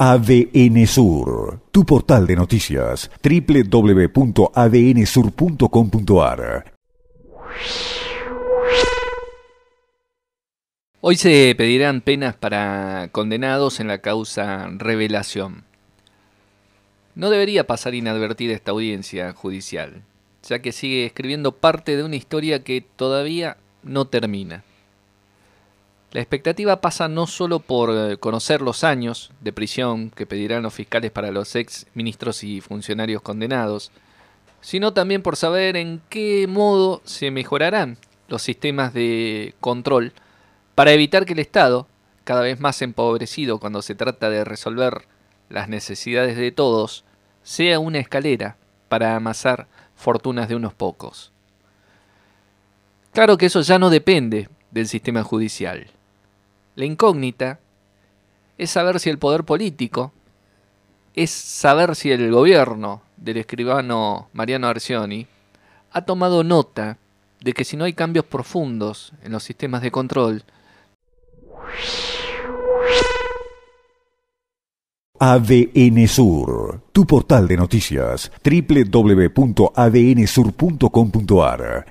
ADN Sur, tu portal de noticias, www.adnsur.com.ar. Hoy se pedirán penas para condenados en la causa Revelación. No debería pasar inadvertida esta audiencia judicial, ya que sigue escribiendo parte de una historia que todavía no termina. La expectativa pasa no solo por eh, conocer los años de prisión que pedirán los fiscales para los ex ministros y funcionarios condenados, sino también por saber en qué modo se mejorarán los sistemas de control para evitar que el Estado, cada vez más empobrecido cuando se trata de resolver las necesidades de todos, sea una escalera para amasar fortunas de unos pocos. Claro que eso ya no depende del sistema judicial. La incógnita es saber si el poder político, es saber si el gobierno del escribano Mariano Arcioni ha tomado nota de que si no hay cambios profundos en los sistemas de control, ADN Sur, tu portal de noticias, www.adnsur.com.ar